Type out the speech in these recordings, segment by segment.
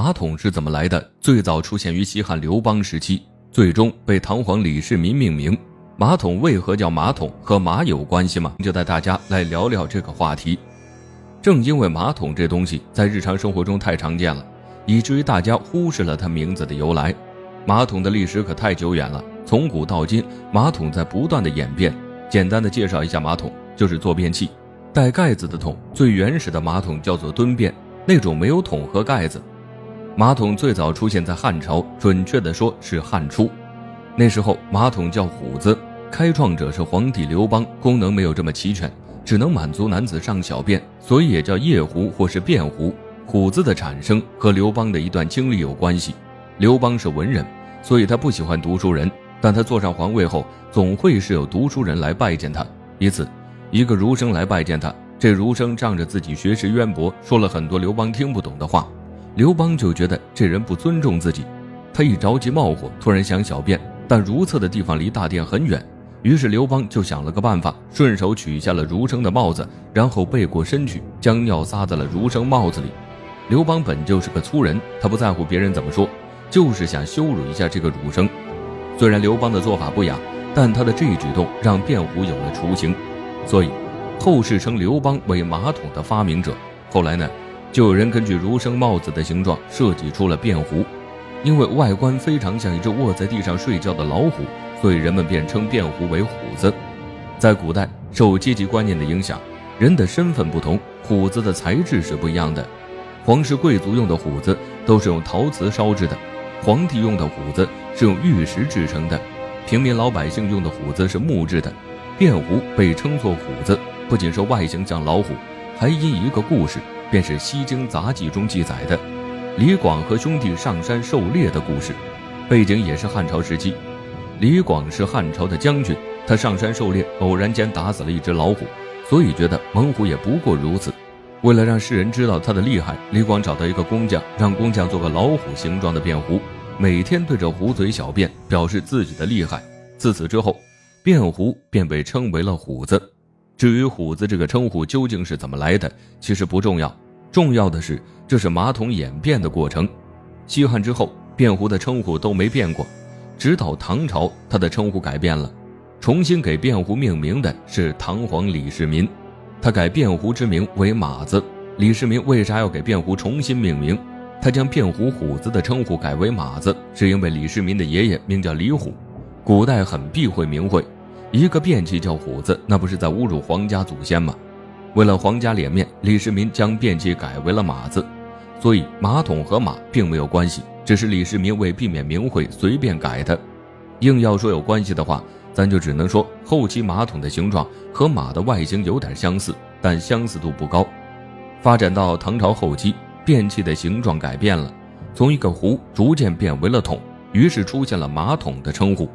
马桶是怎么来的？最早出现于西汉刘邦时期，最终被唐皇李世民命名。马桶为何叫马桶？和马有关系吗？就带大家来聊聊这个话题。正因为马桶这东西在日常生活中太常见了，以至于大家忽视了它名字的由来。马桶的历史可太久远了，从古到今，马桶在不断的演变。简单的介绍一下马桶，就是坐便器，带盖子的桶。最原始的马桶叫做蹲便，那种没有桶和盖子。马桶最早出现在汉朝，准确的说是汉初。那时候马桶叫虎子。开创者是皇帝刘邦，功能没有这么齐全，只能满足男子上小便，所以也叫夜壶或是便壶。虎子的产生和刘邦的一段经历有关系。刘邦是文人，所以他不喜欢读书人，但他坐上皇位后，总会是有读书人来拜见他。一次，一个儒生来拜见他，这儒生仗着自己学识渊博，说了很多刘邦听不懂的话，刘邦就觉得这人不尊重自己，他一着急冒火，突然想小便，但如厕的地方离大殿很远。于是刘邦就想了个办法，顺手取下了儒生的帽子，然后背过身去，将尿撒在了儒生帽子里。刘邦本就是个粗人，他不在乎别人怎么说，就是想羞辱一下这个儒生。虽然刘邦的做法不雅，但他的这一举动让卞虎有了雏形，所以后世称刘邦为马桶的发明者。后来呢，就有人根据儒生帽子的形状设计出了便壶，因为外观非常像一只卧在地上睡觉的老虎。所以人们便称便壶为虎子。在古代，受阶级观念的影响，人的身份不同，虎子的材质是不一样的。皇室贵族用的虎子都是用陶瓷烧制的，皇帝用的虎子是用玉石制成的，平民老百姓用的虎子是木质的。便壶被称作虎子，不仅是外形像老虎，还因一个故事，便是《西京杂记》中记载的李广和兄弟上山狩猎的故事，背景也是汉朝时期。李广是汉朝的将军，他上山狩猎，偶然间打死了一只老虎，所以觉得猛虎也不过如此。为了让世人知道他的厉害，李广找到一个工匠，让工匠做个老虎形状的便壶，每天对着壶嘴小便，表示自己的厉害。自此之后，便壶便被称为了虎子。至于虎子这个称呼究竟是怎么来的，其实不重要，重要的是这是马桶演变的过程。西汉之后，便壶的称呼都没变过。直到唐朝，他的称呼改变了，重新给便壶命名的是唐皇李世民，他改便壶之名为马子。李世民为啥要给便壶重新命名？他将便壶虎子的称呼改为马子，是因为李世民的爷爷名叫李虎。古代很避讳名讳，一个便器叫虎子，那不是在侮辱皇家祖先吗？为了皇家脸面，李世民将便器改为了马子，所以马桶和马并没有关系。只是李世民为避免名讳随便改的，硬要说有关系的话，咱就只能说后期马桶的形状和马的外形有点相似，但相似度不高。发展到唐朝后期，便器的形状改变了，从一个壶逐渐变为了桶，于是出现了马桶的称呼。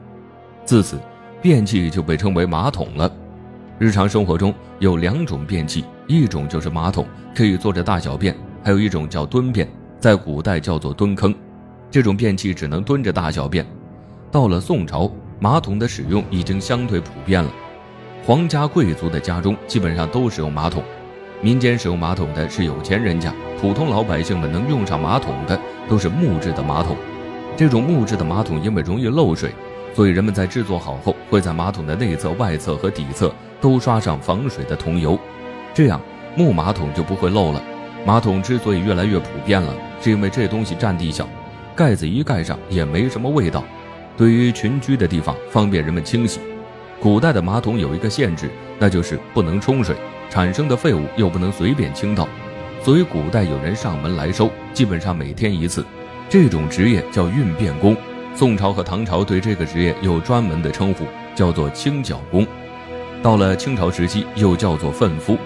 自此，便器就被称为马桶了。日常生活中有两种便器，一种就是马桶，可以坐着大小便；还有一种叫蹲便，在古代叫做蹲坑。这种便器只能蹲着大小便。到了宋朝，马桶的使用已经相对普遍了，皇家贵族的家中基本上都使用马桶，民间使用马桶的是有钱人家，普通老百姓们能用上马桶的都是木质的马桶。这种木质的马桶因为容易漏水，所以人们在制作好后会在马桶的内侧、外侧和底侧都刷上防水的桐油，这样木马桶就不会漏了。马桶之所以越来越普遍了，是因为这东西占地小。盖子一盖上也没什么味道，对于群居的地方方便人们清洗。古代的马桶有一个限制，那就是不能冲水，产生的废物又不能随便倾倒，所以古代有人上门来收，基本上每天一次。这种职业叫运便工。宋朝和唐朝对这个职业有专门的称呼，叫做清剿工。到了清朝时期又叫做粪夫，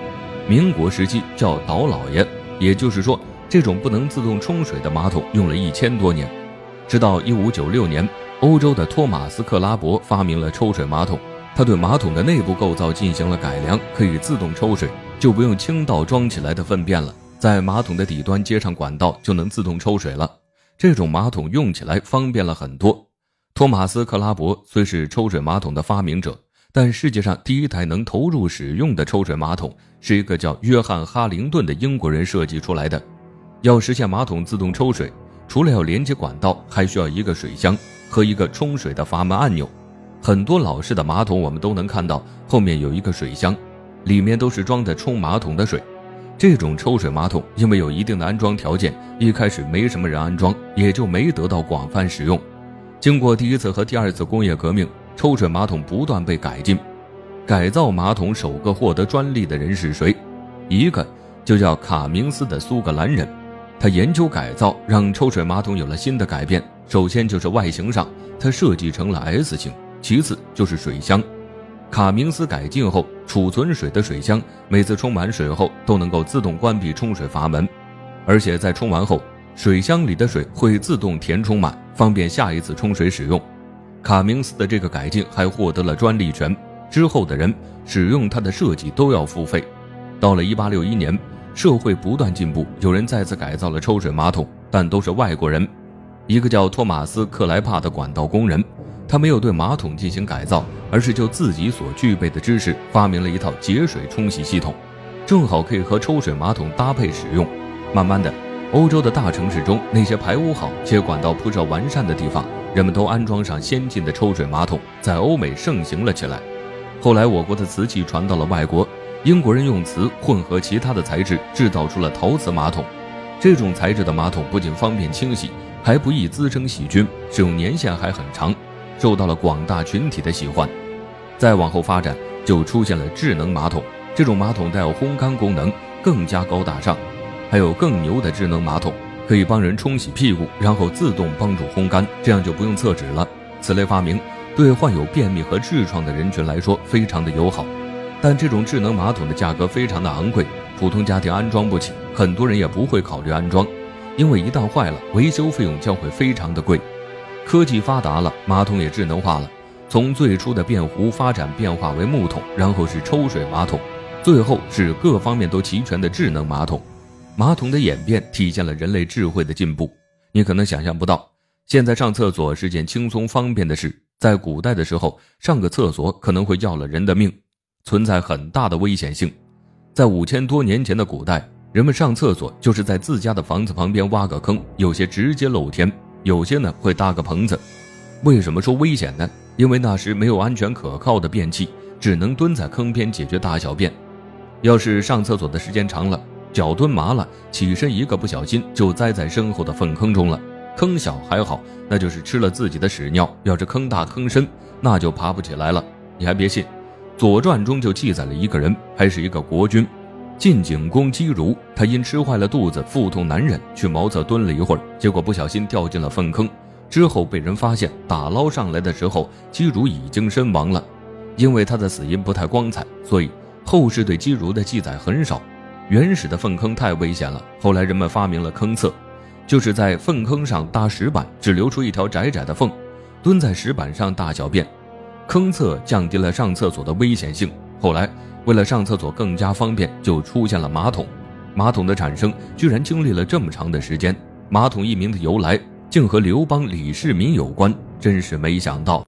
民国时期叫倒老爷。也就是说。这种不能自动冲水的马桶用了一千多年，直到一五九六年，欧洲的托马斯·克拉伯发明了抽水马桶。他对马桶的内部构造进行了改良，可以自动抽水，就不用倾倒装起来的粪便了，在马桶的底端接上管道就能自动抽水了。这种马桶用起来方便了很多。托马斯·克拉伯虽是抽水马桶的发明者，但世界上第一台能投入使用的抽水马桶是一个叫约翰·哈灵顿的英国人设计出来的。要实现马桶自动抽水，除了要连接管道，还需要一个水箱和一个冲水的阀门按钮。很多老式的马桶，我们都能看到后面有一个水箱，里面都是装的冲马桶的水。这种抽水马桶因为有一定的安装条件，一开始没什么人安装，也就没得到广泛使用。经过第一次和第二次工业革命，抽水马桶不断被改进。改造马桶首个获得专利的人是谁？一个就叫卡明斯的苏格兰人。他研究改造，让抽水马桶有了新的改变。首先就是外形上，它设计成了 S 型；其次就是水箱。卡明斯改进后，储存水的水箱每次充满水后都能够自动关闭冲水阀门，而且在冲完后，水箱里的水会自动填充满，方便下一次冲水使用。卡明斯的这个改进还获得了专利权，之后的人使用它的设计都要付费。到了1861年。社会不断进步，有人再次改造了抽水马桶，但都是外国人。一个叫托马斯·克莱帕的管道工人，他没有对马桶进行改造，而是就自己所具备的知识发明了一套节水冲洗系统，正好可以和抽水马桶搭配使用。慢慢的，欧洲的大城市中那些排污好且管道铺设完善的地方，人们都安装上先进的抽水马桶，在欧美盛行了起来。后来，我国的瓷器传到了外国。英国人用瓷混合其他的材质制造出了陶瓷马桶，这种材质的马桶不仅方便清洗，还不易滋生细菌，使用年限还很长，受到了广大群体的喜欢。再往后发展，就出现了智能马桶，这种马桶带有烘干功能，更加高大上。还有更牛的智能马桶，可以帮人冲洗屁股，然后自动帮助烘干，这样就不用厕纸了。此类发明对患有便秘和痔疮的人群来说非常的友好。但这种智能马桶的价格非常的昂贵，普通家庭安装不起，很多人也不会考虑安装，因为一旦坏了，维修费用将会非常的贵。科技发达了，马桶也智能化了，从最初的便壶发展变化为木桶，然后是抽水马桶，最后是各方面都齐全的智能马桶。马桶的演变体现了人类智慧的进步。你可能想象不到，现在上厕所是件轻松方便的事，在古代的时候，上个厕所可能会要了人的命。存在很大的危险性，在五千多年前的古代，人们上厕所就是在自家的房子旁边挖个坑，有些直接露天，有些呢会搭个棚子。为什么说危险呢？因为那时没有安全可靠的便器，只能蹲在坑边解决大小便。要是上厕所的时间长了，脚蹲麻了，起身一个不小心就栽在身后的粪坑中了。坑小还好，那就是吃了自己的屎尿；要是坑大坑深，那就爬不起来了。你还别信。《左传》中就记载了一个人，还是一个国君，晋景公姬如。他因吃坏了肚子，腹痛难忍，去茅厕蹲了一会儿，结果不小心掉进了粪坑。之后被人发现，打捞上来的时候，姬如已经身亡了。因为他的死因不太光彩，所以后世对姬如的记载很少。原始的粪坑太危险了，后来人们发明了坑厕，就是在粪坑上搭石板，只留出一条窄窄的缝，蹲在石板上大小便。坑厕降低了上厕所的危险性。后来，为了上厕所更加方便，就出现了马桶。马桶的产生居然经历了这么长的时间。马桶一名的由来竟和刘邦李世民有关，真是没想到。